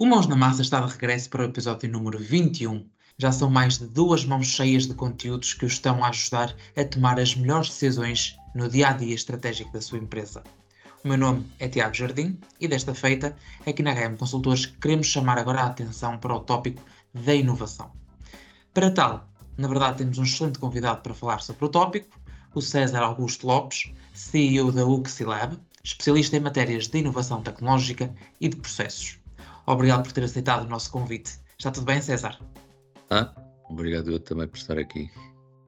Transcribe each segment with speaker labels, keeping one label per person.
Speaker 1: O Mãos na Massa está de regresso para o episódio número 21. Já são mais de duas mãos cheias de conteúdos que o estão a ajudar a tomar as melhores decisões no dia a dia estratégico da sua empresa. O meu nome é Tiago Jardim e desta feita, aqui na RM Consultores, queremos chamar agora a atenção para o tópico da inovação. Para tal, na verdade, temos um excelente convidado para falar sobre o tópico, o César Augusto Lopes, CEO da Uxilab, especialista em matérias de inovação tecnológica e de processos. Obrigado por ter aceitado o nosso convite. Está tudo bem, César?
Speaker 2: Ah, obrigado eu também por estar aqui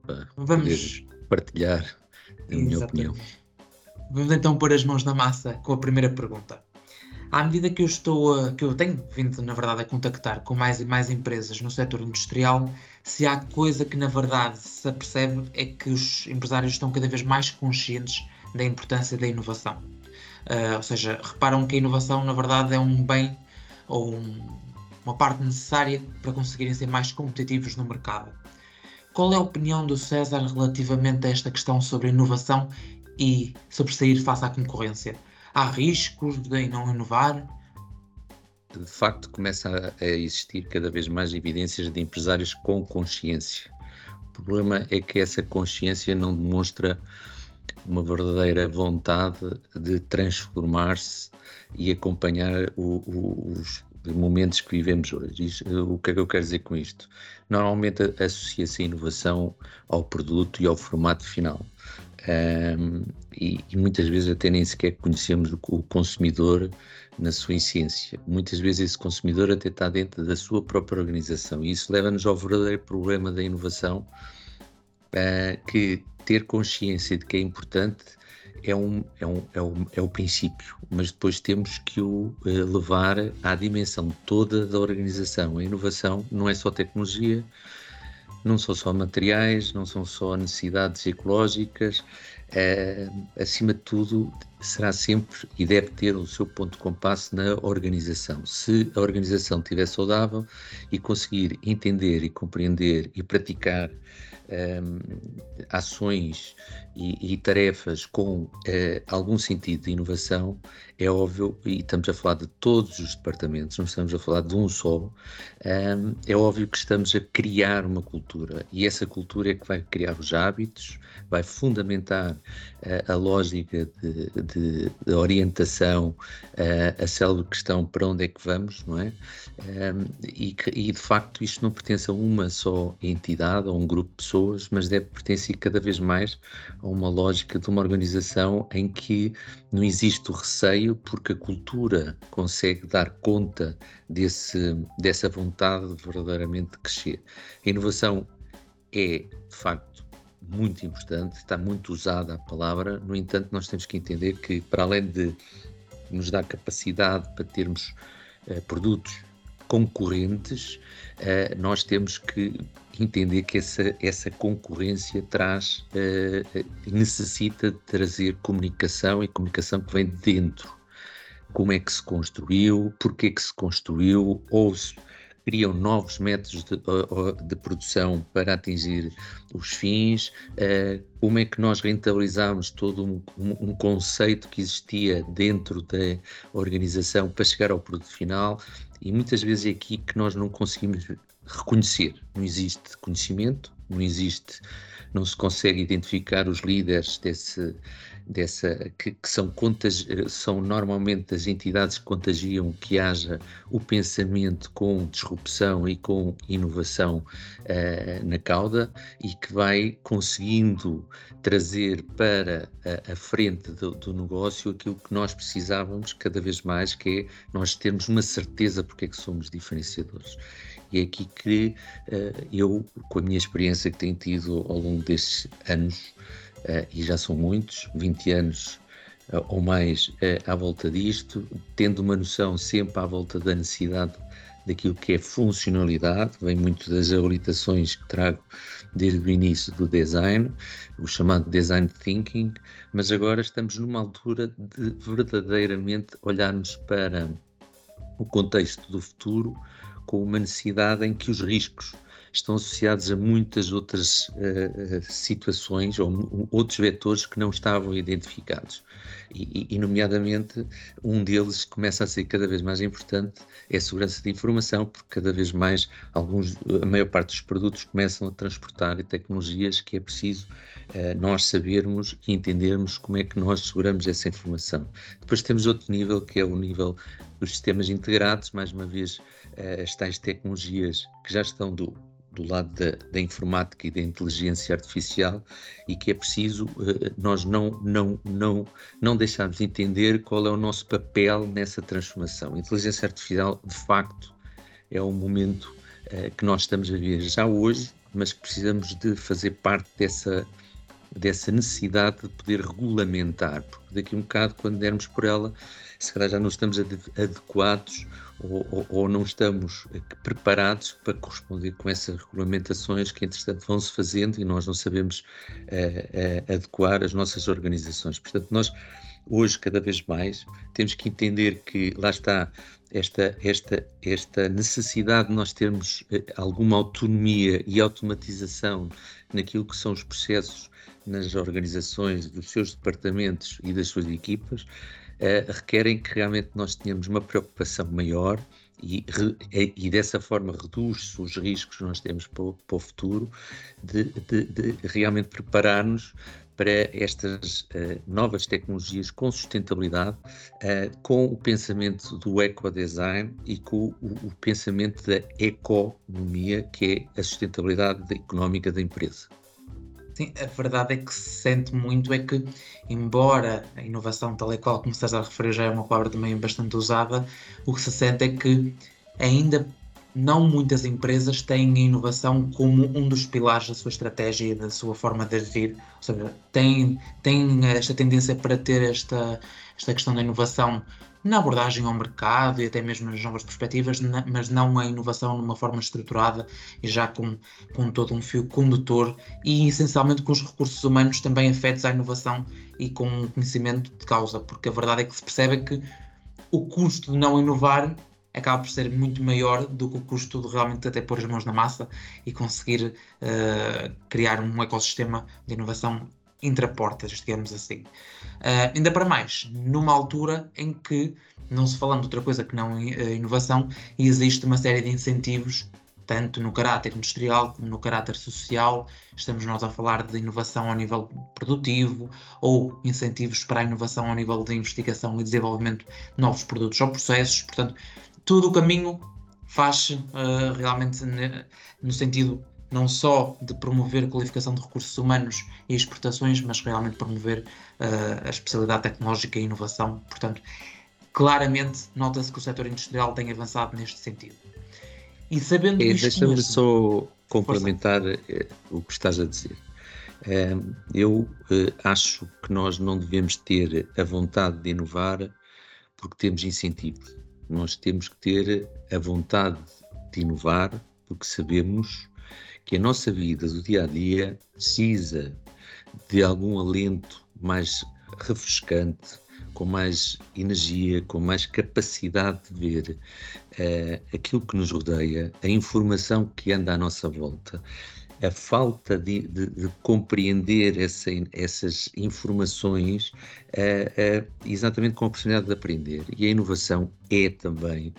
Speaker 1: para Vamos...
Speaker 2: partilhar a minha opinião.
Speaker 1: Vamos então pôr as mãos na massa com a primeira pergunta. À medida que eu estou a, que eu tenho vindo, na verdade, a contactar com mais e mais empresas no setor industrial, se há coisa que na verdade se apercebe é que os empresários estão cada vez mais conscientes da importância da inovação. Uh, ou seja, reparam que a inovação na verdade é um bem ou um, uma parte necessária para conseguirem ser mais competitivos no mercado. Qual é a opinião do César relativamente a esta questão sobre inovação e sobressair face à concorrência? Há riscos de não inovar?
Speaker 2: De facto, começa a existir cada vez mais evidências de empresários com consciência. O problema é que essa consciência não demonstra uma verdadeira vontade de transformar-se e acompanhar o, o, os momentos que vivemos hoje. O que é que eu quero dizer com isto? Normalmente associa-se a inovação ao produto e ao formato final. Um, e, e, muitas vezes até nem sequer conhecemos o, o, consumidor na sua essência. Muitas vezes esse consumidor até está dentro da sua própria organização e isso leva-nos ao verdadeiro problema da inovação, uh, que ter consciência de que é importante é, um, é, um, é, um, é o princípio, mas depois temos que o uh, levar à dimensão toda da organização. A inovação não é só tecnologia, não são só materiais, não são só necessidades ecológicas, é, acima de tudo, será sempre e deve ter o seu ponto de compasso na organização. Se a organização estiver saudável e conseguir entender e compreender e praticar ações e, e, tarefas com uh, algum sentido de inovação, é óbvio, e estamos a falar de todos os departamentos, não estamos a falar de um só, um, é óbvio que estamos a criar uma cultura e essa cultura é que vai criar os hábitos, vai fundamentar uh, a lógica de, de, de orientação, uh, a célebre questão para onde é que vamos, não é? Um, e, e de facto isto não pertence a uma só entidade, a um grupo de pessoas mas deve pertencer cada vez mais a uma lógica de uma organização em que não existe o receio, porque a cultura consegue dar conta desse, dessa vontade de verdadeiramente crescer. A inovação é, de facto, muito importante, está muito usada a palavra, no entanto, nós temos que entender que, para além de nos dar capacidade para termos uh, produtos concorrentes, uh, nós temos que entender que essa, essa concorrência traz, uh, necessita de trazer comunicação e comunicação que vem de dentro. Como é que se construiu, porquê que se construiu, ou se criam novos métodos de, de produção para atingir os fins, uh, como é que nós rentabilizamos todo um, um, conceito que existia dentro da organização para chegar ao produto final, e muitas vezes é aqui que nós não conseguimos reconhecer. Não existe conhecimento, não existe, não se consegue identificar os líderes desse, dessa que, que são contas são normalmente as entidades que contagiam que haja o pensamento com disrupção e com inovação uh, na cauda e que vai conseguindo trazer para a, a frente do, do, negócio aquilo que nós precisávamos cada vez mais que é nós termos uma certeza porque é que somos diferenciadores. E é aqui que uh, eu, com a minha experiência que tenho tido ao longo destes anos, e já são muitos, 20 anos uh, ou mais à volta disto, tendo uma noção sempre à volta da necessidade daquilo que é funcionalidade, vem muito das habilitações que trago desde o início do design, o chamado design thinking, mas agora estamos numa altura de verdadeiramente olharmos para o contexto do futuro com uma necessidade em que os riscos estão associados a muitas outras uh, situações ou outros vetores que não estavam identificados. E, e, nomeadamente, um deles começa a ser cada vez mais importante é a segurança de informação, porque cada vez mais alguns, a maior parte dos produtos começam a transportar tecnologias que é preciso uh, nós sabermos e entendermos como é que nós seguramos essa informação. Depois temos outro nível, que é o nível dos sistemas integrados, mais uma vez, uh, as tais tecnologias que já estão do, do lado da, da, informática e da inteligência artificial e que é preciso uh, nós não, não, não, não deixarmos de entender qual é o nosso papel nessa transformação. A inteligência artificial, de facto, é um momento uh, que nós estamos a ver já hoje, mas que precisamos de fazer parte dessa, dessa necessidade de poder regulamentar, porque daqui a um bocado, quando dermos por ela, se calhar já não estamos adequados ou, ou, ou, não estamos preparados para corresponder com essas regulamentações que, entretanto, vão-se fazendo e nós não sabemos uh, uh, adequar as nossas organizações. Portanto, nós hoje, cada vez mais, temos que entender que lá está esta, esta, esta necessidade de nós termos uh, alguma autonomia e automatização naquilo que são os processos nas organizações dos seus departamentos e das suas equipas, uh, requerem que realmente nós tenhamos uma preocupação maior e, e dessa forma reduz-se os riscos que nós temos para o, para o futuro, de, de, de realmente preparar-nos para estas uh, novas tecnologias com sustentabilidade, uh, com o pensamento do ecodesign e com o, o pensamento da economia, que é a sustentabilidade económica da empresa.
Speaker 1: Sim, a verdade é que se sente muito é que, embora a inovação, tal e qual como César referiu, já é uma palavra também bastante usada, o que se sente é que ainda não muitas empresas têm a inovação como um dos pilares da sua estratégia e da sua forma de agir. Ou seja, têm, têm esta tendência para ter esta, esta questão da inovação na abordagem ao mercado e até mesmo nas novas perspectivas, mas não a inovação numa forma estruturada e já com, com todo um fio condutor e essencialmente com os recursos humanos também afetos à inovação e com conhecimento de causa, porque a verdade é que se percebe que o custo de não inovar acaba por ser muito maior do que o custo de realmente até pôr as mãos na massa e conseguir uh, criar um ecossistema de inovação intraportas, digamos assim. Uh, ainda para mais, numa altura em que, não se falando de outra coisa que não uh, inovação, existe uma série de incentivos, tanto no caráter industrial como no caráter social. Estamos nós a falar de inovação ao nível produtivo ou incentivos para a inovação ao nível de investigação e desenvolvimento de novos produtos ou processos. Portanto, todo o caminho faz uh, realmente no sentido não só de promover a qualificação de recursos humanos e exportações, mas realmente promover uh, a especialidade tecnológica e inovação. Portanto, claramente nota-se que o setor industrial tem avançado neste sentido.
Speaker 2: E sabendo é. Deixa-me só complementar força. Eh, o que estás a dizer. Eh, eu acho que nós não devemos ter a vontade de inovar porque temos incentivos. Nós temos que ter a vontade de inovar porque sabemos que a nossa vida do dia a dia precisa de algum alento mais refrescante, com mais energia, com mais capacidade de ver uh, aquilo que nos rodeia, a informação que anda à nossa volta, a falta de, de, de compreender essa, essas informações, uh, uh, exatamente com a oportunidade de aprender. E a inovação é também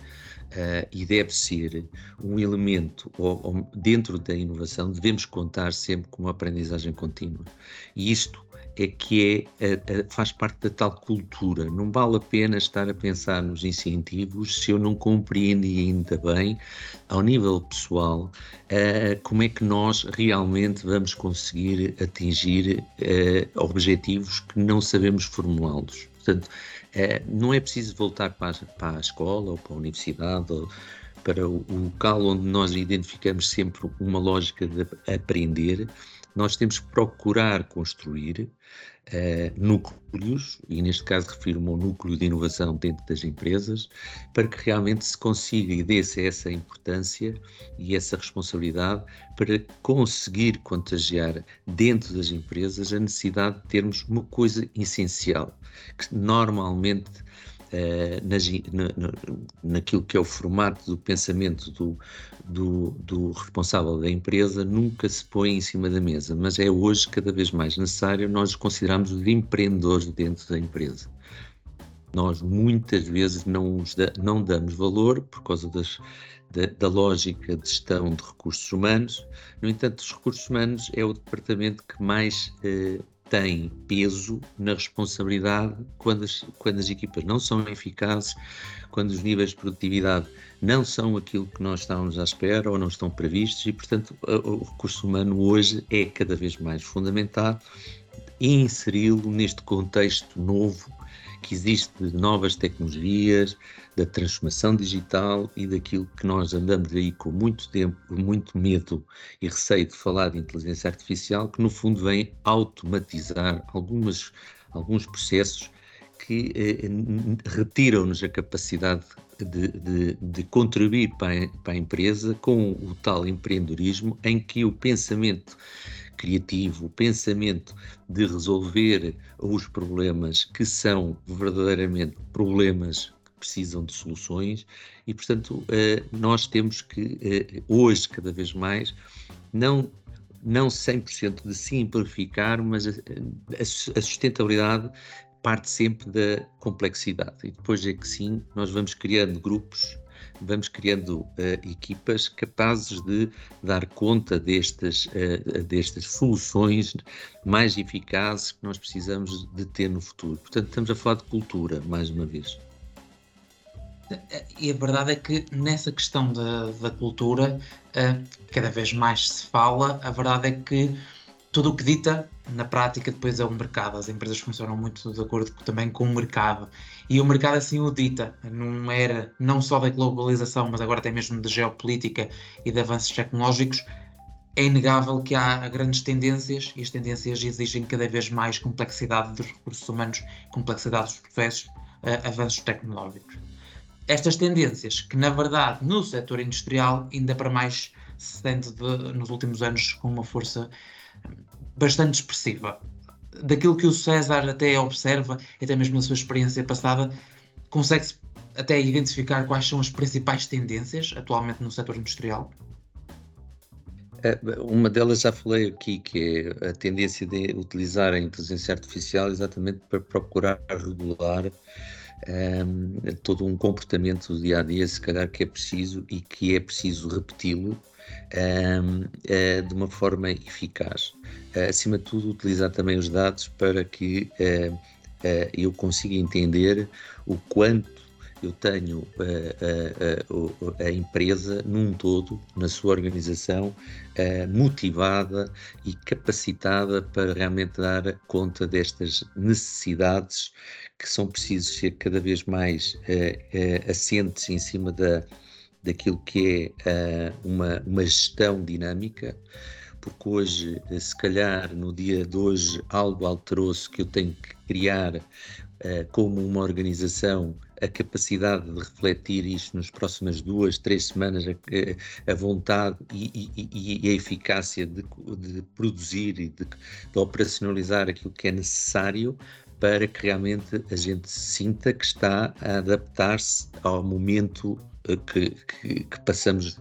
Speaker 2: uh, e deve ser um elemento, ou, ou, dentro da inovação, devemos contar sempre com uma aprendizagem contínua. E isto é que é, faz parte da tal cultura. Não vale a pena estar a pensar nos incentivos se eu não compreendi ainda bem, ao nível pessoal, como é que nós realmente vamos conseguir atingir objetivos que não sabemos formulá-los. Portanto, é, não é preciso voltar para a, para a escola ou para a universidade ou para o, o local onde nós identificamos sempre uma lógica de aprender. Nós temos que procurar construir uh, núcleos, e neste caso refiro-me ao núcleo de inovação dentro das empresas, para que realmente se consiga e dê-se essa importância e essa responsabilidade para conseguir contagiar dentro das empresas a necessidade de termos uma coisa essencial, que normalmente uh, na, na, naquilo que é o formato do pensamento do, do, do, responsável da empresa, nunca se põe em cima da mesa, mas é hoje cada vez mais necessário nós considerarmos os empreendedores dentro da empresa. Nós muitas vezes não, não damos valor por causa das, da, da, lógica de gestão de recursos humanos. No entanto, os recursos humanos é o departamento que mais eh, tem peso na responsabilidade quando as, quando as equipas não são eficazes, quando os níveis de produtividade não são aquilo que nós estávamos à espera ou não estão previstos. E, portanto, o recurso humano hoje é cada vez mais fundamentado e inseri-lo neste contexto novo que existe de novas tecnologias, da transformação digital e daquilo que nós andamos aí com muito tempo, muito medo e receio de falar de inteligência artificial, que no fundo vem automatizar algumas, alguns processos que eh, retiram-nos a capacidade de, de, de contribuir para a, para a empresa com o tal empreendedorismo em que o pensamento criativo, o pensamento de resolver os problemas que são verdadeiramente problemas que precisam de soluções e, portanto, eh, nós temos que, eh, hoje, cada vez mais, não não 100% de simplificar, mas a, a, sustentabilidade parte sempre da complexidade. E depois é que sim, nós vamos criando grupos vamos criando uh, equipas capazes de dar conta destas, uh, destas soluções mais eficazes que nós precisamos de ter no futuro. Portanto, estamos a falar de cultura, mais uma vez.
Speaker 1: E a verdade é que nessa questão da, da cultura, uh, cada vez mais se fala, a verdade é que tudo o que dita, na prática, depois é o mercado. As empresas funcionam muito de acordo também com o mercado. E o mercado assim o dita. Não era não só da globalização, mas agora até mesmo de geopolítica e de avanços tecnológicos. É inegável que há grandes tendências e as tendências exigem cada vez mais complexidade dos recursos humanos, complexidade dos processos, uh, avanços tecnológicos. Estas tendências, que na verdade no setor industrial ainda para mais se sente de, nos últimos anos com uma força bastante expressiva. Daquilo que o César até observa, até mesmo na sua experiência passada, consegue-se até identificar quais são as principais tendências atualmente no setor industrial?
Speaker 2: É, uma delas já falei aqui, que é a tendência de utilizar a inteligência artificial exatamente para procurar regular um, ehm, todo um comportamento do dia a dia, se calhar que é preciso e que é preciso repeti-lo de uma forma eficaz. Uh, acima de tudo, utilizar também os dados para que uh, eu consiga entender o quanto eu tenho a, a, empresa num todo, na sua organização, motivada e capacitada para realmente dar conta destas necessidades que são precisas ser cada vez mais assentes em cima da, daquilo que é uh, uma, uma gestão dinâmica, porque hoje, eh, se calhar no dia de hoje, algo alterou-se que eu tenho que criar uh, como uma organização a capacidade de refletir isto nas próximas duas, três semanas, a, a vontade e, e, e, a eficácia de, de produzir e de, de, operacionalizar aquilo que é necessário para que realmente a gente sinta que está a adaptar-se ao momento que, que, que, passamos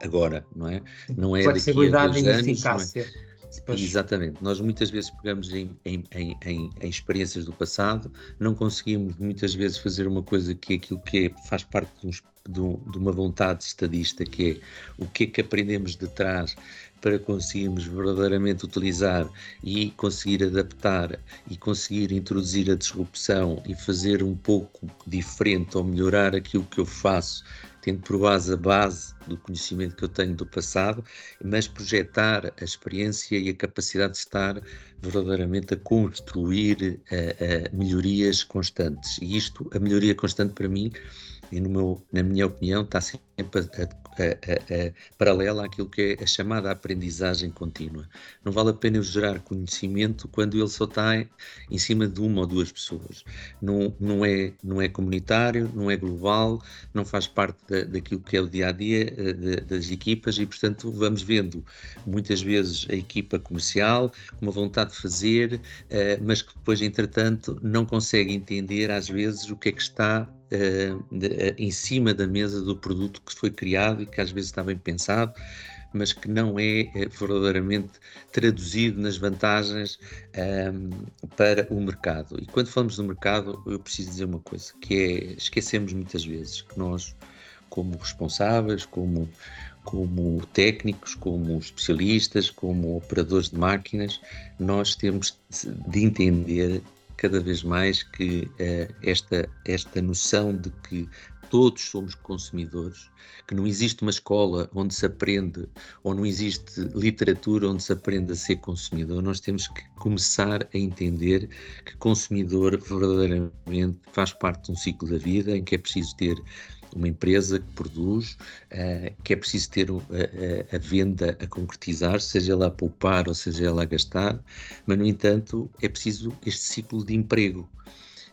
Speaker 2: agora, não é?
Speaker 1: Não é Flexibilidade e é? eficácia.
Speaker 2: É? Exatamente. Nós muitas vezes pegamos em, em, em, em, experiências do passado, não conseguimos muitas vezes fazer uma coisa que é aquilo que é, faz parte de, uns, de, de, uma vontade estadista, que é o que é que aprendemos de trás para conseguirmos verdadeiramente utilizar e conseguir adaptar e conseguir introduzir a disrupção e fazer um pouco diferente ou melhorar aquilo que eu faço, tendo por base a base do conhecimento que eu tenho do passado, mas projetar a experiência e a capacidade de estar verdadeiramente a construir uh, uh, melhorias constantes. E isto, a melhoria constante para mim, e meu, na minha opinião, está sempre a paralela àquilo que é a chamada aprendizagem contínua. Não vale a pena eu gerar conhecimento quando ele só está em cima de uma ou duas pessoas. Não, não, é, não é comunitário, não é global, não faz parte da, daquilo que é o dia a dia eh, das equipas e, portanto, vamos vendo muitas vezes a equipa comercial com uma vontade de fazer, eh, mas que depois, entretanto, não consegue entender às vezes o que é que está uh, de, uh, em cima da mesa do produto que foi criado e que às vezes está bem pensado, mas que não é uh, verdadeiramente traduzido nas vantagens um, para o mercado. E quando falamos do mercado, eu preciso dizer uma coisa, que é, esquecemos muitas vezes que nós, como responsáveis, como como técnicos, como especialistas, como operadores de máquinas, nós temos de entender cada vez mais que uh, esta, esta noção de que todos somos consumidores, que não existe uma escola onde se aprende, ou não existe literatura onde se aprende a ser consumidor, nós temos que começar a entender que consumidor verdadeiramente faz parte de um ciclo da vida em que é preciso ter uma empresa que produz, uh, que é preciso ter a, a, a, venda a concretizar, seja ela a poupar ou seja ela a gastar, mas, no entanto, é preciso este ciclo de emprego.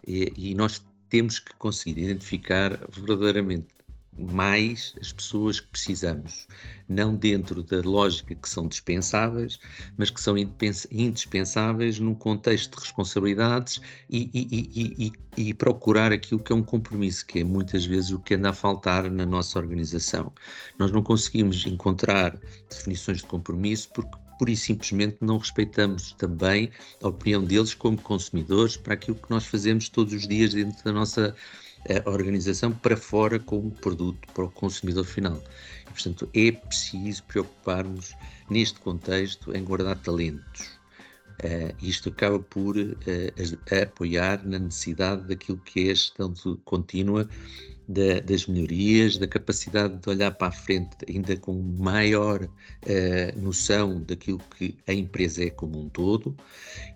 Speaker 2: E, e nós temos que conseguir identificar verdadeiramente mais as pessoas que precisamos, não dentro da lógica que são dispensáveis, mas que são indispensáveis num contexto de responsabilidades e, e, e, e, procurar aquilo que é um compromisso, que é muitas vezes o que anda a faltar na nossa organização. Nós não conseguimos encontrar definições de compromisso porque pura e simplesmente não respeitamos também a opinião deles como consumidores para aquilo que nós fazemos todos os dias dentro da nossa a organização para fora como produto para o consumidor final. E, portanto, é preciso preocupar-nos neste contexto em guardar talentos. Uh, isto acaba por uh, apoiar na necessidade daquilo que é a gestão contínua da, das melhorias, da capacidade de olhar para a frente ainda com maior uh, noção daquilo que a empresa é como um todo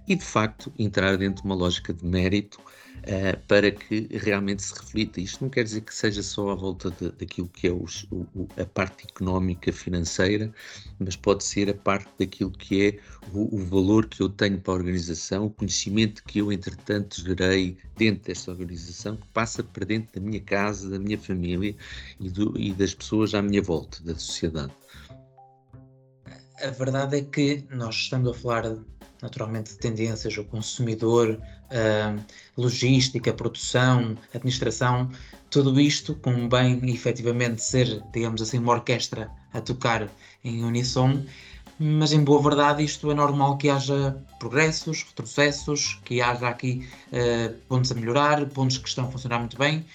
Speaker 2: e, de facto, entrar dentro de uma lógica de mérito uh, para que realmente se reflita. Isto não quer dizer que seja só à volta daquilo que é os, o, a parte económica, financeira, mas pode ser a parte daquilo que é o, o, valor que eu tenho para a organização, o conhecimento que eu, entretanto, gerei dentro desta organização, que passa para dentro da minha casa, da minha família e, do, e das pessoas à minha volta, da sociedade.
Speaker 1: A verdade é que nós estamos a falar naturalmente de tendências, o consumidor, logística, produção, administração, tudo isto com bem efetivamente ser, digamos assim, uma orquestra a tocar em uníssono, mas em boa verdade isto é normal que haja progressos, retrocessos, que haja aqui uh, pontos a melhorar, pontos que estão a funcionar muito bem.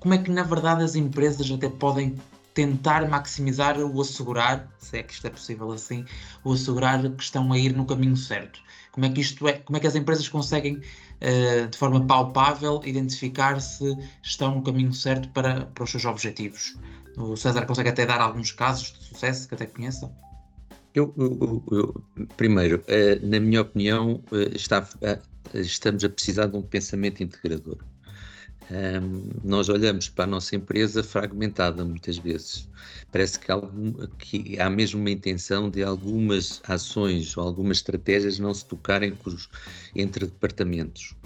Speaker 1: Como é que na verdade as empresas até podem tentar maximizar o assegurar, se é que isto é possível assim, o assegurar que estão a ir no caminho certo. Como é que isto é, como é que as empresas conseguem uh, de forma palpável identificar se estão no caminho certo para, para os seus objetivos? O César consegue até dar alguns casos de sucesso que até conheça?
Speaker 2: Eu, eu, eu, primeiro, uh, na minha opinião, uh, está, estamos a precisar de um pensamento integrador. Um, nós olhamos para a nossa empresa fragmentada muitas vezes. Parece que, algum, que, há mesmo uma intenção de algumas ações ou algumas estratégias não se tocarem entre departamentos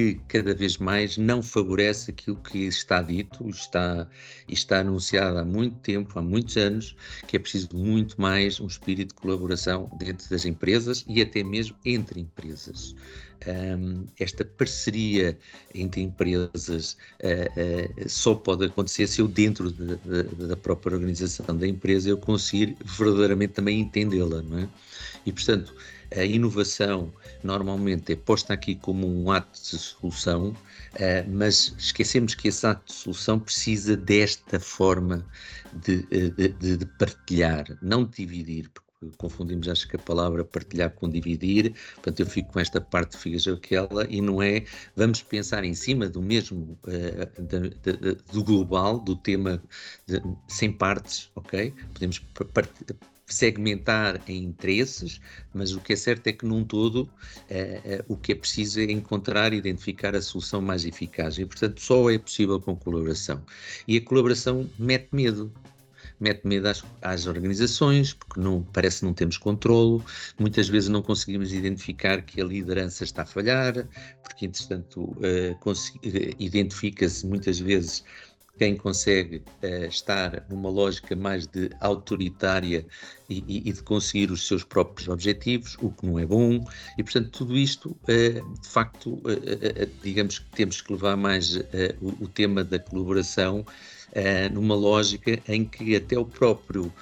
Speaker 2: que cada vez mais não favorece aquilo que está dito, está, está anunciado há muito tempo, há muitos anos, que é preciso muito mais um espírito de colaboração dentro das empresas e até mesmo entre empresas. Um, esta parceria entre empresas uh, uh, só pode acontecer se eu, dentro de, de, da própria organização da empresa, eu conseguir verdadeiramente também entendê-la, não é? E, portanto, a inovação normalmente é posta aqui como um ato de solução, eh, mas esquecemos que esse ato de solução precisa desta forma de, eh, de, de partilhar, não de dividir, porque confundimos acho que a palavra partilhar com dividir, portanto eu fico com esta parte figas aquela e não é, vamos pensar em cima do mesmo, uh, de, de, de, do global, do tema sem partes, ok? Podemos segmentar em interesses, mas o que é certo é que num todo eh, eh, o que é preciso é encontrar e identificar a solução mais eficaz. E portanto só é possível com colaboração. E a colaboração mete medo, mete medo às, às, organizações, porque não, parece que não temos controlo, muitas vezes não conseguimos identificar que a liderança está a falhar, porque, entretanto, uh, identifica-se muitas vezes quem consegue uh, estar numa lógica mais de autoritária e, e, e, de conseguir os seus próprios objetivos, o que não é bom, e portanto tudo isto, uh, de facto, uh, digamos que temos que levar mais o, o, tema da colaboração numa lógica em que até o próprio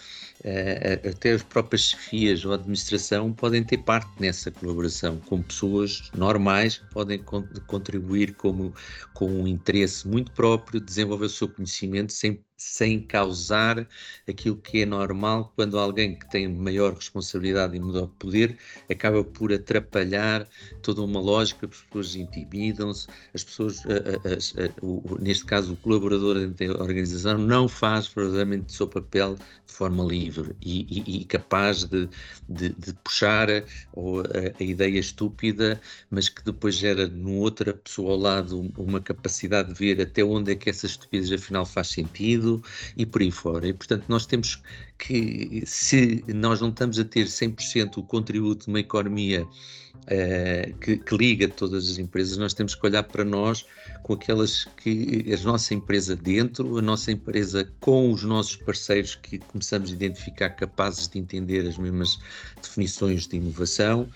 Speaker 2: uh, até as próprias chefias ou administração podem ter parte nessa colaboração, com pessoas normais podem con contribuir como, com um interesse muito próprio, desenvolver o seu conhecimento sem sem causar aquilo que é normal quando alguém que tem maior responsabilidade e maior poder acaba por atrapalhar toda uma lógica, as pessoas intimidam-se, as pessoas, neste caso o colaborador da organização não faz verdadeiramente o seu papel de forma livre e, e, e capaz de, de, de, puxar a, a, ideia estúpida, mas que depois gera numa outra pessoa ao lado uma capacidade de ver até onde é que essa estupidez afinal faz sentido, e por aí fora. E, portanto, nós temos que, se nós não estamos a ter 100% o contributo de uma economia uh, que, que, liga todas as empresas, nós temos que olhar para nós com aquelas que a nossa empresa dentro, a nossa empresa com os nossos parceiros que começamos a identificar capazes de entender as mesmas definições de inovação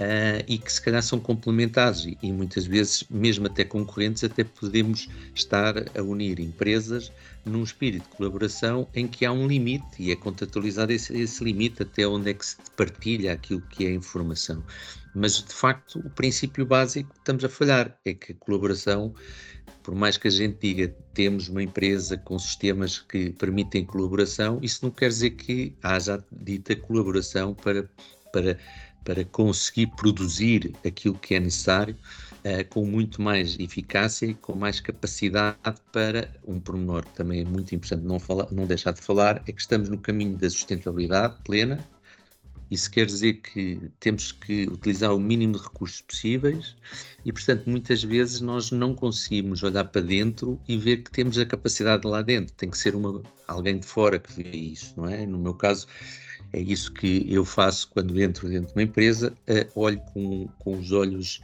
Speaker 2: uh, e que se calhar são complementares e, e, muitas vezes, mesmo até concorrentes, até podemos estar a unir empresas num espírito de colaboração em que há um limite e é contextualizado esse, esse limite até onde é que se partilha aquilo que é informação. Mas, de facto, o princípio básico que estamos a falhar é que a colaboração por mais que a gente diga temos uma empresa com sistemas que permitem colaboração, isso não quer dizer que haja dita colaboração para, para para conseguir produzir aquilo que é necessário uh, com muito mais eficácia e com mais capacidade para um pormenor que também é muito importante não, falar, não deixar de falar, é que estamos no caminho da sustentabilidade plena. Isso quer dizer que temos que utilizar o mínimo de recursos possíveis e, portanto, muitas vezes nós não conseguimos olhar para dentro e ver que temos a capacidade lá dentro. Tem que ser uma, alguém de fora que vê isso, não é? No meu caso, é isso que eu faço quando entro dentro de uma empresa, uh, olho com, com os olhos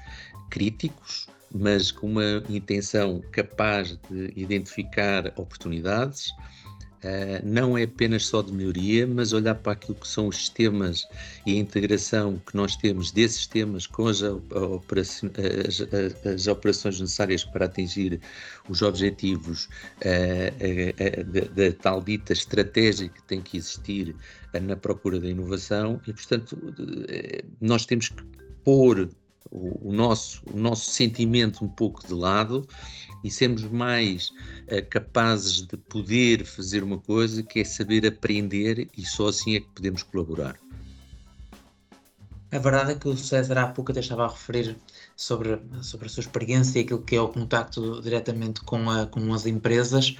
Speaker 2: críticos, mas com uma intenção capaz de identificar oportunidades, Uh, não é apenas só de melhoria, mas olhar para aquilo que são os sistemas e a integração que nós temos desses sistemas com as, operações, as, as operações necessárias para atingir os objetivos da tal dita estratégia que tem que existir na procura da inovação. E, portanto, nós temos que pôr o, o, nosso, o nosso sentimento um pouco de lado e sermos mais uh, capazes de poder fazer uma coisa que é saber aprender e só assim é que podemos colaborar.
Speaker 1: A verdade é que o César há pouco até estava a referir sobre, sobre a sua experiência e aquilo que é o contacto diretamente com, a, com as empresas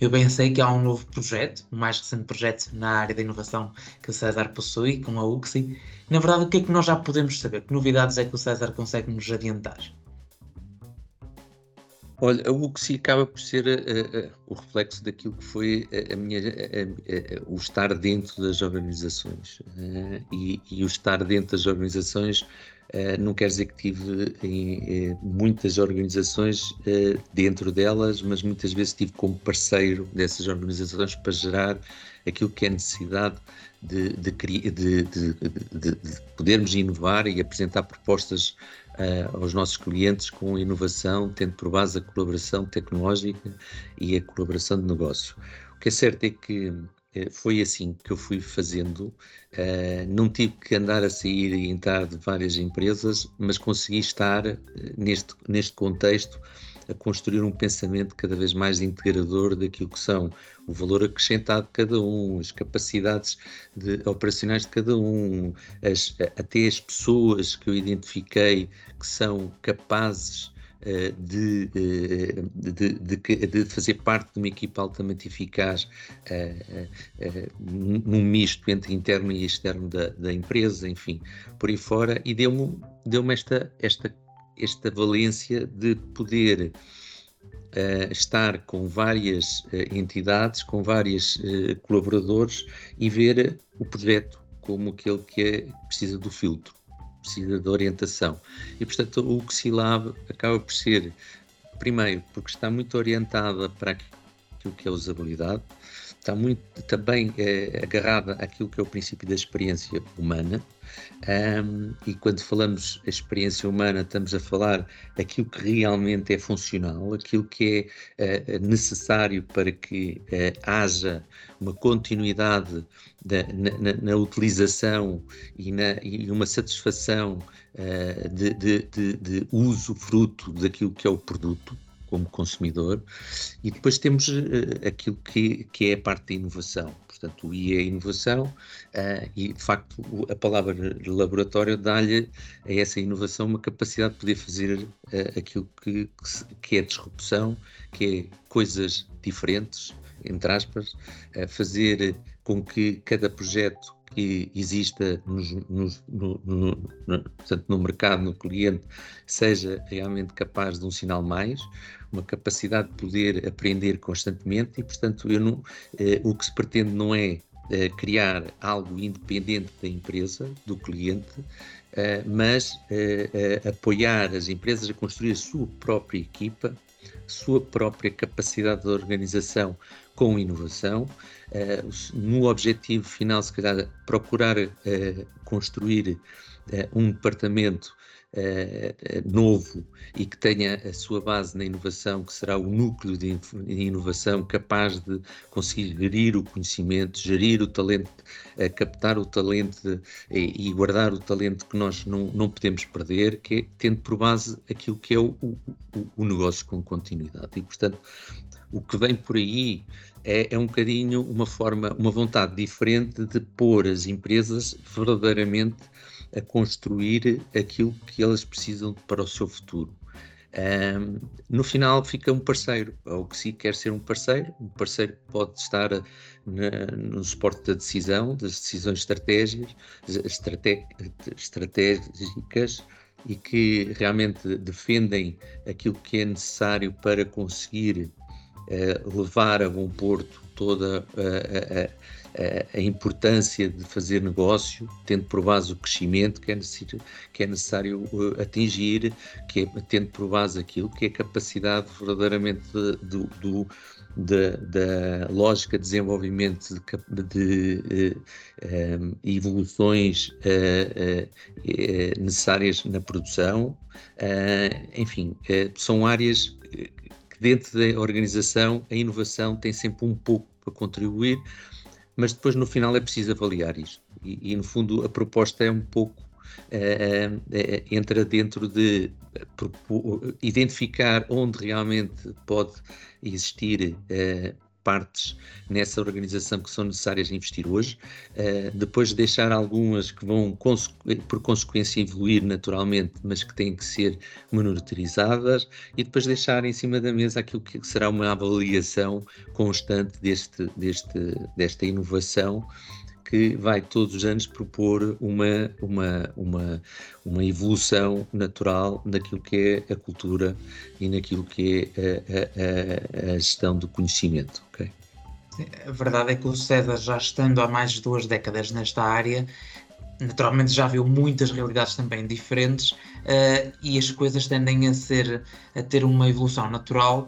Speaker 1: eu bem sei que há um novo projeto, o mais recente projeto na área da inovação que o César possui, com a UXI. Na verdade, o que é que nós já podemos saber? Que novidades é que o César consegue nos adiantar?
Speaker 2: Olha, a UXI acaba por ser uh, uh, o reflexo daquilo que foi a, a minha, a, o estar dentro das organizações. Uh, e, e, o estar dentro das organizações não quer dizer que tive em, muitas organizações dentro delas, mas muitas vezes tive como parceiro dessas organizações para gerar aquilo que é necessidade de, de, de, de podermos inovar e apresentar propostas uh, aos nossos clientes com inovação, tendo por base a colaboração tecnológica e a colaboração de negócio. O que é certo é que eh, foi assim que eu fui fazendo. Uh, não tive que andar a sair e entrar de várias empresas, mas consegui estar uh, neste, neste contexto a construir um pensamento cada vez mais integrador daquilo que são o valor acrescentado de cada um, as capacidades de, operacionais de cada um, as, até as pessoas que eu identifiquei que são capazes eh, de, de, de, de, fazer parte de uma equipa altamente eficaz uh, uh, num misto entre interno e externo da, da empresa, enfim, por aí fora, e deu-me deu esta, esta, esta valência de poder uh, estar com várias uh, entidades, com vários uh, colaboradores e ver o projeto como aquele que é, precisa do filtro, precisa de orientação. E, portanto, o Xilab acaba por ser, primeiro, porque está muito orientada para aquilo que é usabilidade, está muito também agarrada àquilo que é o princípio da experiência humana, um, e quando falamos experiência humana, estamos a falar aquilo que realmente é funcional, aquilo que é uh, necessário para que uh, haja uma continuidade da, na, na, utilização e, na, e uma satisfação uh, de, de, de, de uso fruto daquilo que é o produto como consumidor, e depois temos uh, aquilo que, que é a parte da inovação. Portanto, o I é inovação uh, e, de facto, a palavra laboratório dá-lhe a essa inovação uma capacidade de poder fazer uh, aquilo que, que, é disrupção, que é coisas diferentes, entre aspas, fazer com que cada projeto que exista nos, nos, no, no, no, portanto, no mercado, no cliente, seja realmente capaz de um sinal mais, uma capacidade de poder aprender constantemente e, portanto, eu não, eh, o que se pretende não é eh, criar algo independente da empresa, do cliente, eh, mas apoiar as empresas a construir a sua própria equipa, sua própria capacidade de organização com inovação, no objetivo final, se calhar, procurar construir um departamento uh, novo e que tenha a sua base na inovação, que será o núcleo de inovação capaz de conseguir gerir o conhecimento, gerir o talento, uh, captar o talento e, e, guardar o talento que nós não, não podemos perder, que é tendo por base aquilo que é o, o, o negócio com continuidade. E, portanto, o que vem por aí é, é, um bocadinho uma forma, uma vontade diferente de pôr as empresas verdadeiramente a construir aquilo que elas precisam para o seu futuro. Um, no final fica um parceiro, ou que se quer ser um parceiro, um parceiro pode estar na, no suporte da decisão, das decisões estratégicas, estratégicas e que realmente defendem aquilo que é necessário para conseguir uh, levar a bom porto toda a, a, a importância de fazer negócio, tendo por base o crescimento que é necessário, que é necessário uh, atingir, que é, tendo por base aquilo que é a capacidade verdadeiramente do, do da, da, lógica de desenvolvimento de, de uh, um, evoluções uh, uh, necessárias na produção, enfim, são áreas que dentro da organização a inovação tem sempre um pouco para contribuir, mas depois no final é preciso avaliar isto. E, e no fundo a proposta é um pouco uh, uh, entra dentro de uh, identificar onde realmente pode existir partes nessa organização que são necessárias investir hoje, uh, depois deixar algumas que vão, por consequência, evoluir naturalmente, mas que têm que ser monitorizadas, e depois deixar em cima da mesa aquilo que será uma avaliação constante deste, deste, desta inovação que vai todos os anos propor uma, uma, uma, uma evolução natural naquilo que é a cultura e naquilo que é a, a, a gestão do conhecimento. Okay?
Speaker 1: A verdade é que o César, já estando há mais de duas décadas nesta área, naturalmente já viu muitas realidades também diferentes uh, e as coisas tendem a ser a ter uma evolução natural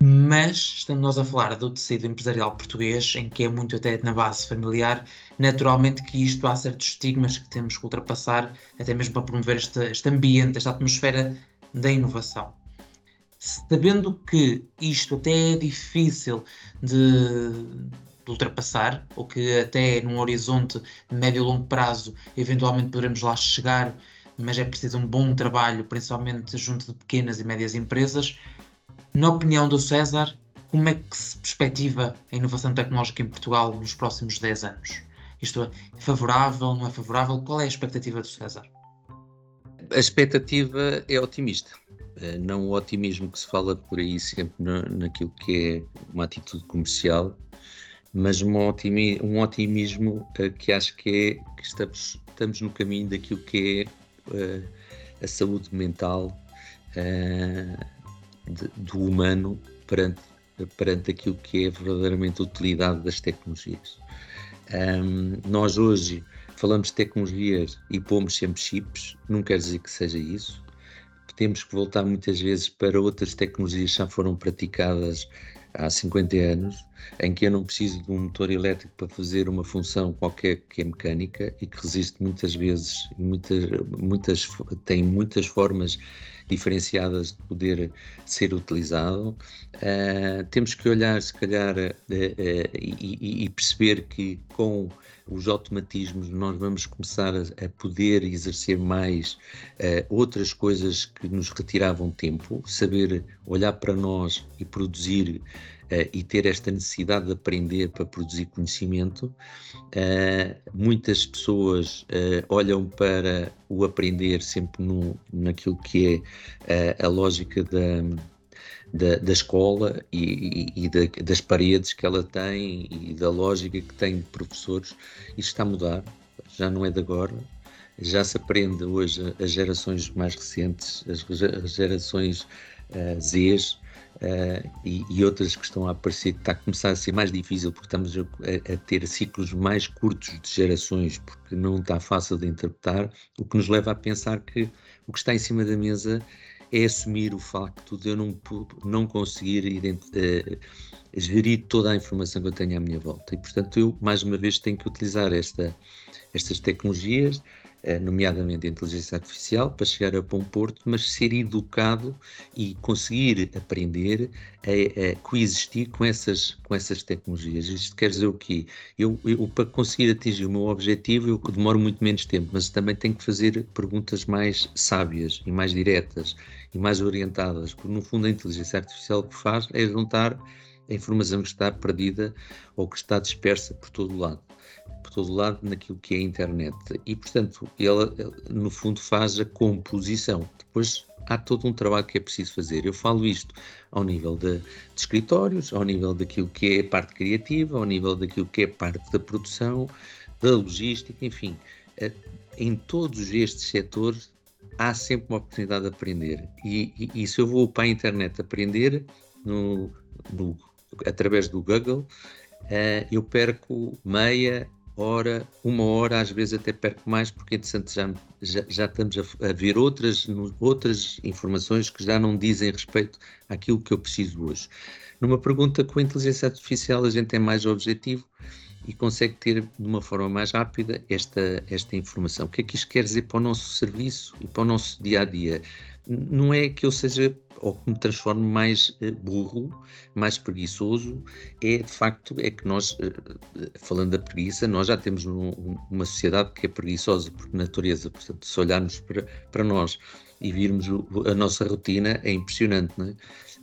Speaker 1: mas estamos nós a falar do tecido empresarial português, em que é muito até na base familiar, naturalmente que isto há certos estigmas que temos que ultrapassar, até mesmo para promover este, este ambiente, esta atmosfera da inovação. Sabendo que isto até é difícil de, de ultrapassar, ou que até num horizonte médio e longo prazo eventualmente poderemos lá chegar, mas é preciso um bom trabalho, principalmente junto de pequenas e médias empresas, na opinião do César, como é que se perspectiva a inovação tecnológica em Portugal nos próximos 10 anos? Isto é favorável, não é favorável? Qual é a expectativa do César?
Speaker 2: A expectativa é otimista. Eh, não o otimismo que se fala por aí sempre naquilo que é uma atitude comercial, mas um, otimismo, um otimismo eh, que acho que é que estamos, estamos no caminho daquilo que é uh, a saúde mental de, do humano perante, perante aquilo que é verdadeiramente a utilidade das tecnologias. Um, nós hoje falamos de tecnologias e pomos sempre chips, não quer dizer que seja isso. Temos que voltar muitas vezes para outras tecnologias que já foram praticadas há 50 anos, em que eu não preciso de um motor elétrico para fazer uma função qualquer que é mecânica e que resiste muitas vezes, muitas, muitas, tem muitas formas diferenciadas de poder ser utilizado. Uh, temos que olhar, se calhar, uh, e, e, perceber que com os automatismos nós vamos começar a, a poder exercer mais outras coisas que nos retiravam tempo, saber olhar para nós e produzir uh, e ter esta necessidade de aprender para produzir conhecimento. Uh, muitas pessoas uh, olham para o aprender sempre no, naquilo que é a lógica da, da, da escola e, e, e da, das paredes que ela tem e da lógica que tem de professores. Isto está a mudar, já não é de agora, já se aprende hoje as gerações mais recentes, as gerações uh, Zs, Uh, e, e, outras que estão a aparecer, está a começar a ser mais difícil porque estamos a, a, ter ciclos mais curtos de gerações, porque não está fácil de interpretar, o que nos leva a pensar que o que está em cima da mesa é assumir o facto de eu não, não conseguir uh, gerir toda a informação que eu tenho à minha volta. E, portanto, eu, mais uma vez, tenho que utilizar esta, estas tecnologias nomeadamente a inteligência artificial, para chegar a bom porto, mas ser educado e conseguir aprender a, a, coexistir com essas, com essas tecnologias. Isto quer dizer o quê? Eu, eu, para conseguir atingir o meu objetivo, eu demoro muito menos tempo, mas também tenho que fazer perguntas mais sábias e mais diretas e mais orientadas, porque no fundo a inteligência artificial o que faz é juntar a informação que está perdida ou que está dispersa por todo o lado por todo lado naquilo que é a internet. E, portanto, ela, no fundo, faz a composição. Depois há todo um trabalho que é preciso fazer. Eu falo isto ao nível de, de escritórios, ao nível daquilo que é a parte criativa, ao nível daquilo que é a parte da produção, da logística, enfim. Eh, em todos estes setores há sempre uma oportunidade de aprender. E, e, e se eu vou para a internet aprender no, no, através do Google, uh, eu perco meia, hora, uma hora, às vezes até perco mais, porque entretanto já, já, já estamos a, a, ver outras, outras informações que já não dizem respeito àquilo que eu preciso hoje. Numa pergunta com a inteligência artificial, a gente é mais objetivo e consegue ter de uma forma mais rápida esta, esta informação. O que é que isto quer dizer para o nosso serviço e para o nosso dia a dia? Não é que eu seja ou que me transforme mais uh, burro, mais preguiçoso, é de facto é que nós, uh, falando da preguiça, nós já temos um, uma sociedade que é preguiçosa por natureza, portanto, se olharmos para, para nós e virmos a nossa rotina, é impressionante, não é?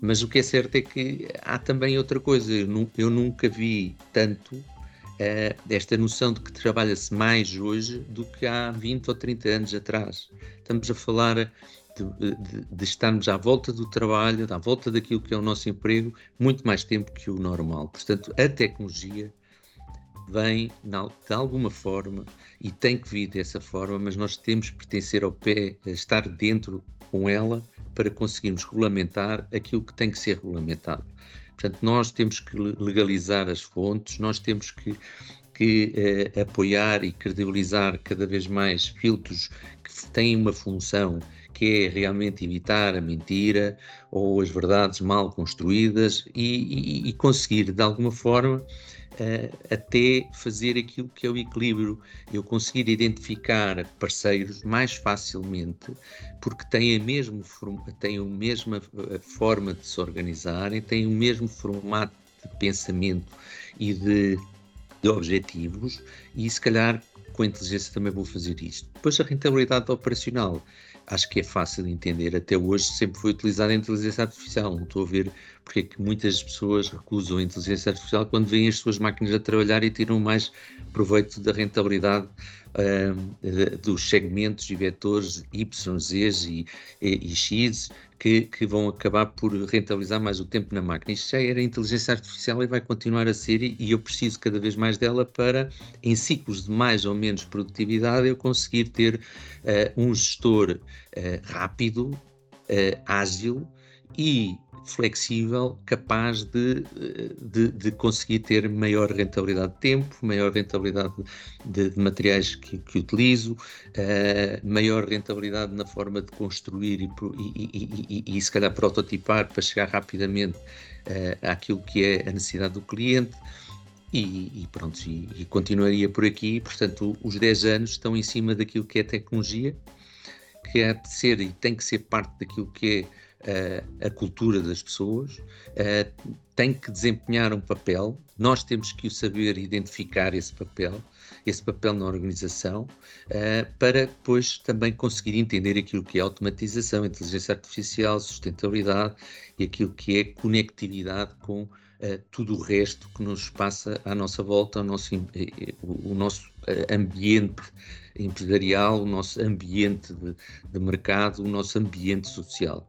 Speaker 2: Mas o que é certo é que há também outra coisa, eu, eu nunca vi tanto uh, esta noção de que trabalha-se mais hoje do que há 20 ou 30 anos atrás. Estamos a falar de, de, estarmos à volta do trabalho, à volta daquilo que é o nosso emprego, muito mais tempo que o normal. Portanto, a tecnologia vem de alguma forma e tem que vir dessa forma, mas nós temos que pertencer ao pé, estar dentro com ela para conseguirmos regulamentar aquilo que tem que ser regulamentado. Portanto, nós temos que legalizar as fontes, nós temos que, que eh, apoiar e credibilizar cada vez mais filtros que têm uma função que é realmente evitar a mentira ou as verdades mal construídas e, e, e conseguir, de alguma forma, uh, até fazer aquilo que é o equilíbrio. Eu conseguir identificar parceiros mais facilmente, porque têm a, mesmo, têm a mesma eh, forma de se organizarem, têm o mesmo formato de pensamento e de, de objetivos, e se calhar com a inteligência também vou fazer isto. Depois a rentabilidade operacional acho que é fácil de entender. Até hoje sempre foi utilizada a inteligência artificial. Não estou a ver porque é que muitas pessoas recusam a inteligência artificial quando veem as suas máquinas a trabalhar e tiram mais proveito da rentabilidade uh, dos segmentos e vetores Y, Z e, e, e X que, que, vão acabar por rentabilizar mais o tempo na máquina. Isto já era inteligência artificial e vai continuar a ser, e eu preciso cada vez mais dela para, em ciclos de mais ou menos produtividade, eu conseguir ter uh, um gestor uh, rápido, uh, ágil e flexível, capaz de, de, de, conseguir ter maior rentabilidade de tempo, maior rentabilidade de, de materiais que, que utilizo, uh, maior rentabilidade na forma de construir e, e, e, e, se calhar prototipar para chegar rapidamente uh, àquilo que é a necessidade do cliente. E, pronto, e, continuaria por aqui. Portanto, os 10 anos estão em cima daquilo que é tecnologia, que é de ser e tem que ser parte daquilo que é a cultura das pessoas, uh, tem que desempenhar um papel, nós temos que o saber identificar esse papel, esse papel na organização, uh, para depois também conseguir entender aquilo que é automatização, inteligência artificial, sustentabilidade e aquilo que é conectividade com uh, tudo o resto que nos passa à nossa volta, o nosso, o nosso ambiente empresarial, o nosso ambiente de, de mercado, o nosso ambiente social.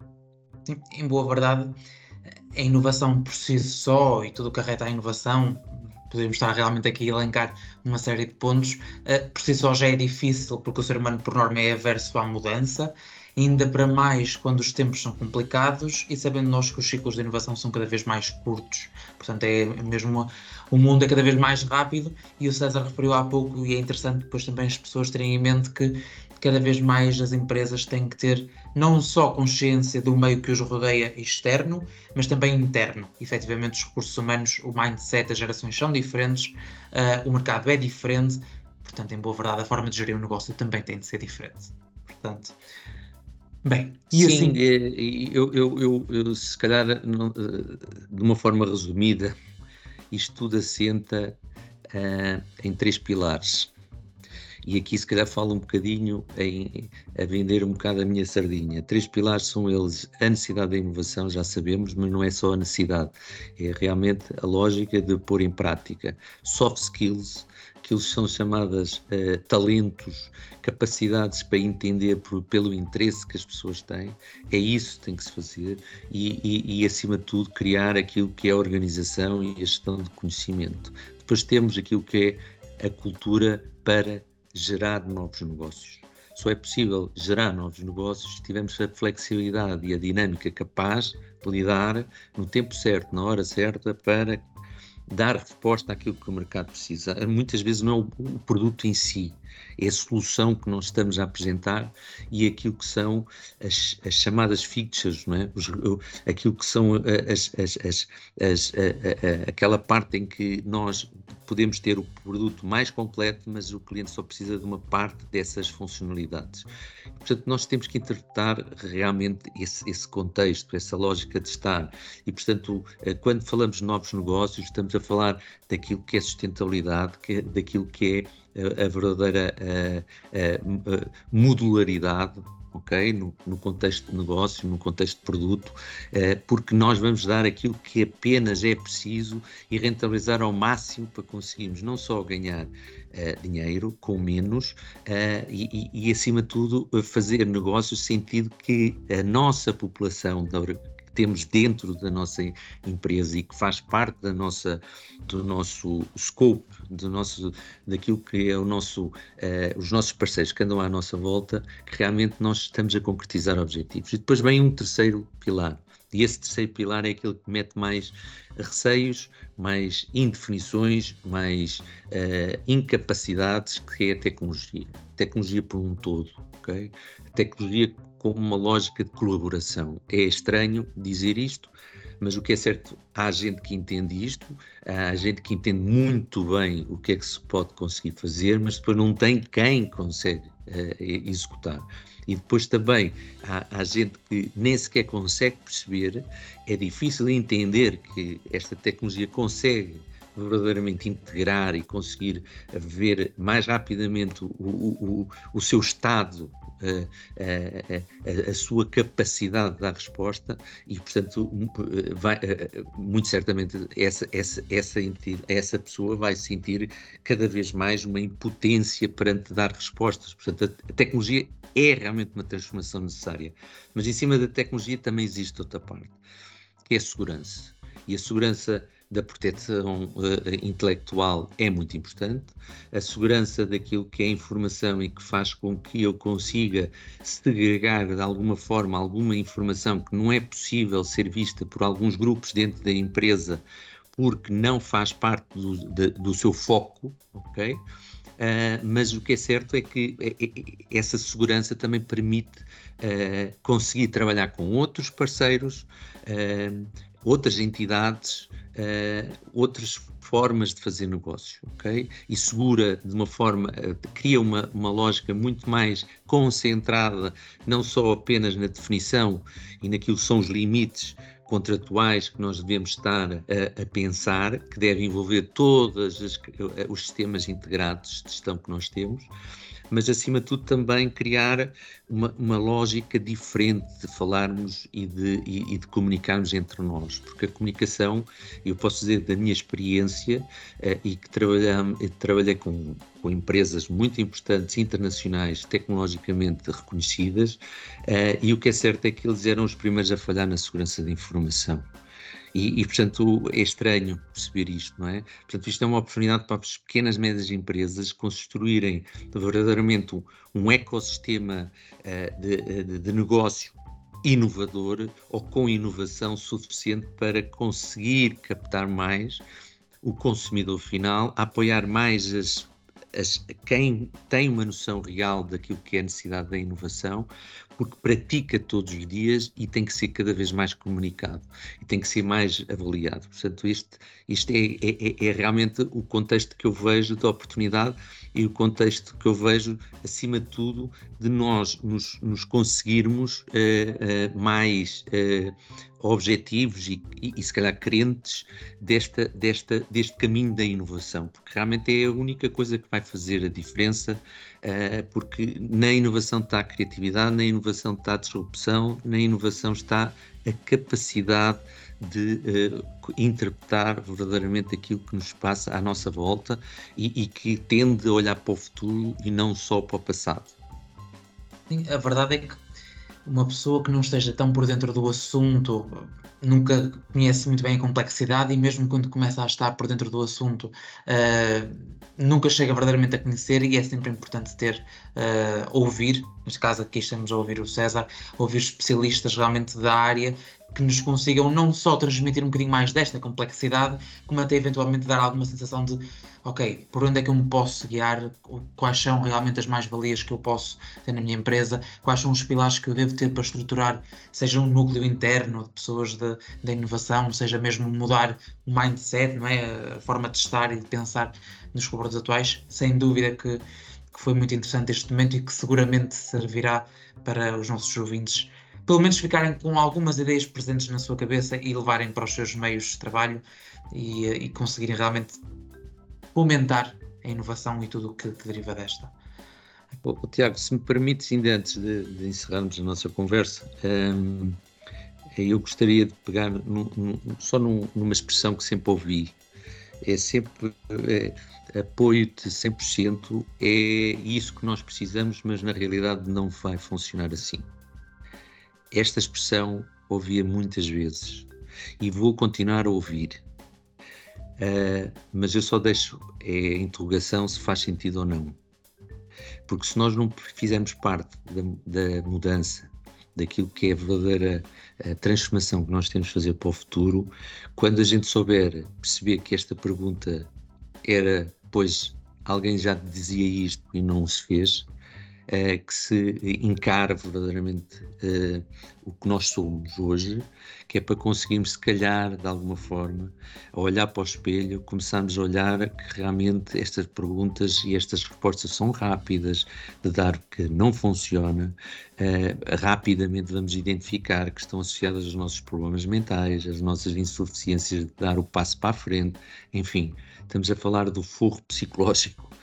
Speaker 1: Sim, em boa verdade, a inovação por si só e tudo o que arreta a inovação, podemos estar realmente aqui a elencar uma série de pontos, uh, por si só já é difícil, porque o ser humano, por norma, é averso à mudança, ainda para mais quando os tempos são complicados e sabendo nós que os ciclos de inovação são cada vez mais curtos. Portanto, é mesmo o mundo é cada vez mais rápido e o César referiu há pouco e é interessante depois também as pessoas terem em mente que cada vez mais as empresas têm que ter não só consciência do meio que os rodeia externo, mas também interno. Efetivamente, os recursos humanos, o mindset, as gerações são diferentes, uh, o mercado é diferente, portanto, em boa verdade, a forma de gerir o negócio também tem de ser diferente. Portanto,
Speaker 2: bem, e Sim, assim... eu, eu, eu, eu, se calhar, não, de uma forma resumida, isto tudo assenta uh, em três pilares e aqui se calhar falo um bocadinho em, a vender um bocado a minha sardinha. Três pilares são eles a necessidade da inovação, já sabemos, mas não é só a necessidade, é realmente a lógica de pôr em prática soft skills, que são chamadas uh, talentos, capacidades para entender por, pelo interesse que as pessoas têm, é isso que tem que se fazer e, e, e, acima de tudo, criar aquilo que é a organização e a gestão de conhecimento. Depois temos aquilo que é a cultura para gerar novos negócios. Só é possível gerar novos negócios se tivermos a flexibilidade e a dinâmica capaz de lidar no tempo certo, na hora certa, para dar resposta àquilo que o mercado precisa. Muitas vezes não é o produto em si, é a solução que nós estamos a apresentar e aquilo que são as, as chamadas features, não é? Os, aquilo que são as, as, as a, a, aquela parte em que nós podemos ter o produto mais completo, mas o cliente só precisa de uma parte dessas funcionalidades. Portanto, nós temos que interpretar realmente esse, esse contexto, essa lógica de estar. E, portanto, eh, quando falamos de novos negócios, estamos a falar daquilo que é sustentabilidade, que é, daquilo que é a, eh, a verdadeira a, eh, a, modularidade ok? No, no, contexto de negócio, no contexto de produto, eh, porque nós vamos dar aquilo que apenas é preciso e rentabilizar ao máximo para conseguirmos não só ganhar eh, dinheiro com menos eh, e, e, acima de tudo, fazer negócios no sentido que a nossa população temos dentro da nossa empresa e que faz parte da nossa, do nosso scope, do nosso, daquilo que é o nosso, uh, os nossos parceiros que andam à nossa volta, que realmente nós estamos a concretizar objetivos. E depois vem um terceiro pilar. E esse terceiro pilar é aquele que mete mais receios, mais indefinições, mais uh, incapacidades, que é a tecnologia. Tecnologia por um todo, ok? Tecnologia como uma lógica de colaboração. É estranho dizer isto, mas o que é certo, há gente que entende isto, há gente que entende muito bem o que é que se pode conseguir fazer, mas depois não tem quem consegue uh, executar. E depois também há, há, gente que nem sequer consegue perceber, é difícil entender que esta tecnologia consegue verdadeiramente integrar e conseguir ver mais rapidamente o, o, o seu estado, a, a, a, sua capacidade de dar resposta e, portanto, vai, muito certamente essa, essa, essa, essa pessoa vai sentir cada vez mais uma impotência perante dar respostas. Portanto, a, a tecnologia é realmente uma transformação necessária, mas em cima da tecnologia também existe outra parte, que é a segurança. E a segurança da proteção uh, intelectual é muito importante, a segurança daquilo que é informação e que faz com que eu consiga segregar de alguma forma alguma informação que não é possível ser vista por alguns grupos dentro da empresa porque não faz parte do, de, do seu foco, ok? Uh, mas o que é certo é que é, essa segurança também permite uh, conseguir trabalhar com outros parceiros, outras entidades, outras formas de fazer negócio, ok? E segura de uma forma, cria uma, uma lógica muito mais concentrada, não só apenas na definição e naquilo que são os limites contratuais que nós devemos estar a, a pensar, que deve envolver todos os sistemas integrados de gestão que nós temos, mas acima de tudo também criar uma, uma lógica diferente de falarmos e de, e, e, de comunicarmos entre nós, porque a comunicação, eu posso dizer da minha experiência eh, e que trabalhei com, com empresas muito importantes, internacionais, tecnologicamente reconhecidas, eh, e o que é certo é que eles eram os primeiros a falhar na segurança da informação. E, e, portanto, é estranho perceber isto, não é? Portanto, isto é uma oportunidade para as pequenas e médias empresas construírem verdadeiramente um, ecossistema uh, de, de, de negócio inovador ou com inovação suficiente para conseguir captar mais o consumidor final, apoiar mais as as, quem tem uma noção real daquilo que é a necessidade da inovação, porque pratica todos os dias e tem que ser cada vez mais comunicado e tem que ser mais avaliado. Portanto, este, este é, é, é, é realmente o contexto que eu vejo da oportunidade e o contexto que eu vejo, acima de tudo, de nós nos, nos conseguirmos uh, uh, mais uh, objetivos e, e, e, se calhar crentes desta, desta, deste caminho da inovação, porque realmente é a única coisa que vai fazer a diferença, porque na inovação está a criatividade, na inovação está a disrupção, na inovação está a capacidade de uh, interpretar verdadeiramente aquilo que nos passa à nossa volta e, e, que tende a olhar para o futuro e não só para o passado.
Speaker 1: Sim, a verdade é que uma pessoa que não esteja tão por dentro do assunto nunca conhece muito bem a complexidade e mesmo quando começa a estar por dentro do assunto uh, nunca chega verdadeiramente a conhecer e é sempre importante ter uh, ouvir, neste caso aqui estamos a ouvir o César, ouvir especialistas realmente da área que nos consigam não só transmitir um bocadinho mais desta complexidade, como até eventualmente dar alguma sensação de ok, por onde é que eu me posso guiar, quais são realmente as mais-valias que eu posso ter na minha empresa, quais são os pilares que eu devo ter para estruturar, seja um núcleo interno de pessoas de inovação, seja mesmo mudar o mindset, não é? a forma de estar e de pensar nos colaboradores atuais, sem dúvida que, que foi muito interessante este momento e que seguramente servirá para os nossos ouvintes pelo menos ficarem com algumas ideias presentes na sua cabeça e levarem para os seus meios de trabalho e, e conseguirem realmente fomentar a inovação e tudo o que, que deriva desta.
Speaker 2: Oh, Tiago, se me permites, ainda antes de, de encerrarmos a nossa conversa, hum, eu gostaria de pegar num, num, só num, numa expressão que sempre ouvi. É sempre é, apoio-te 100%, é isso que nós precisamos, mas na realidade não vai funcionar assim. Esta expressão ouvia muitas vezes e vou continuar a ouvir. Uh, mas eu só deixo é, a interrogação se faz sentido ou não. Porque se nós não fizermos parte da, da mudança, daquilo que é a verdadeira a transformação que nós temos de fazer para o futuro, quando a gente souber perceber que esta pergunta era, pois alguém já dizia isto e não se fez, uh, que se encare verdadeiramente uh, o que nós somos hoje, que é para conseguirmos, se calhar, de alguma forma, a olhar para o espelho, começarmos a olhar que realmente estas perguntas e estas respostas são rápidas, de dar que não funciona, uh, rapidamente vamos identificar que estão associadas aos nossos problemas mentais, às nossas insuficiências de dar o passo para a frente, enfim, estamos a falar do forro psicológico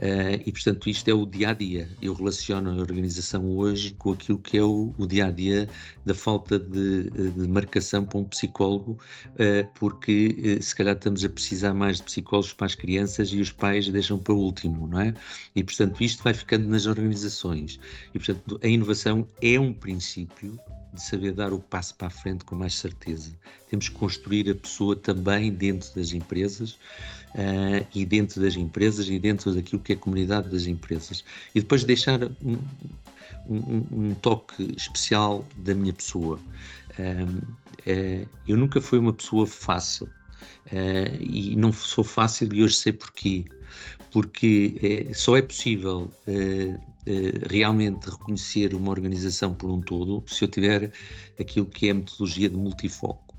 Speaker 2: Uh, e, portanto, isto é o dia a dia. Eu relaciono a organização hoje com aquilo que é o, o dia a dia da falta de, de marcação para um psicólogo, uh, porque uh, se calhar estamos a precisar mais de psicólogos para as crianças e os pais deixam para o último, não é? E, portanto, isto vai ficando nas organizações. E, portanto, a inovação é um princípio de saber dar o passo para a frente com mais certeza. Temos que construir a pessoa também dentro das empresas uh, e dentro das empresas e dentro daquilo que é a comunidade das empresas. E depois deixar um, um, um toque especial da minha pessoa. Uh, uh, eu nunca fui uma pessoa fácil. e não sou fácil e hoje sei porquê porque só é possível eh, realmente reconhecer uma organização por um todo se eu tiver aquilo que é a metodologia de multifoco.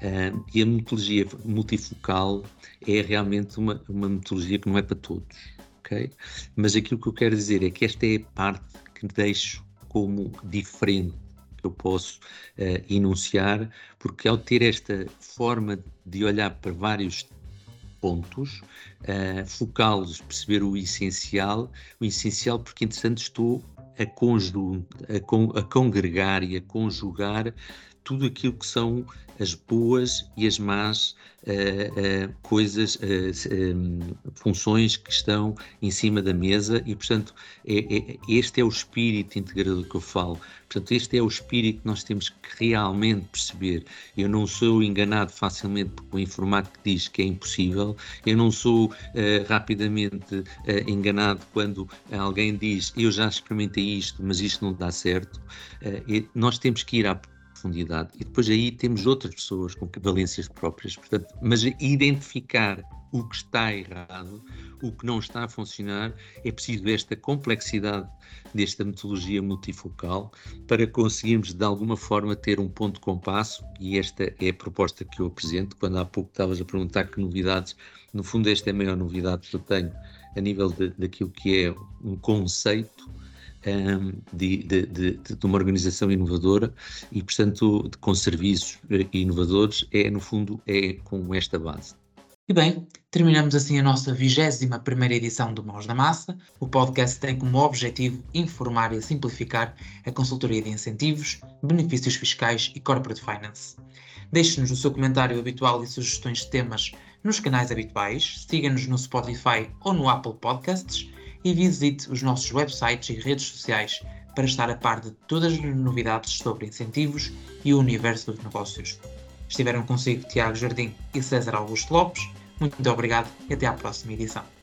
Speaker 2: Uh, e a metodologia multifocal é realmente uma, uma metodologia que não é para todos, ok? Mas aquilo que eu quero dizer é que esta é a parte que deixo como diferente que eu posso uh, enunciar, porque ao ter esta forma de olhar para vários pontos, uh, focá-los, perceber o essencial, o essencial porque, entretanto, estou a, a, con a congregar e a conjugar tudo aquilo que são as boas e as más uh, uh, coisas, uh, um, funções que estão em cima da mesa e, portanto, é, é, este é o espírito integrador que eu falo. Portanto, este é o espírito que nós temos que realmente perceber. Eu não sou enganado facilmente por um informático que diz que é impossível, eu não sou rapidamente enganado quando alguém diz eu já experimentei isto, mas isto não dá certo. nós temos que ir à profundidade. E depois aí temos outras pessoas com valências próprias. Portanto, mas identificar o que está errado, o que não está a funcionar, é preciso esta complexidade desta metodologia multifocal para conseguirmos de alguma forma ter um ponto de compasso e esta é a proposta que eu apresento. Quando há pouco estavas a perguntar que novidades, no fundo esta é a maior novidade que eu tenho a nível de, daquilo que é um conceito de, de, de, de, uma organização inovadora e, portanto, com serviços eh, inovadores, é, no fundo, é com esta base.
Speaker 1: E bem, terminamos assim a nossa 21 primeira edição do Mãos na Massa. O podcast tem como objetivo informar e simplificar a consultoria de incentivos, benefícios fiscais e corporate finance. Deixe-nos o seu comentário habitual e sugestões de temas nos canais habituais, siga-nos no Spotify ou no Apple Podcasts e visite os nossos websites e redes sociais para estar a par de todas as novidades sobre incentivos e o universo dos negócios. Estiveram consigo Tiago Jardim e César Augusto Lopes. Muito obrigado e até à próxima edição.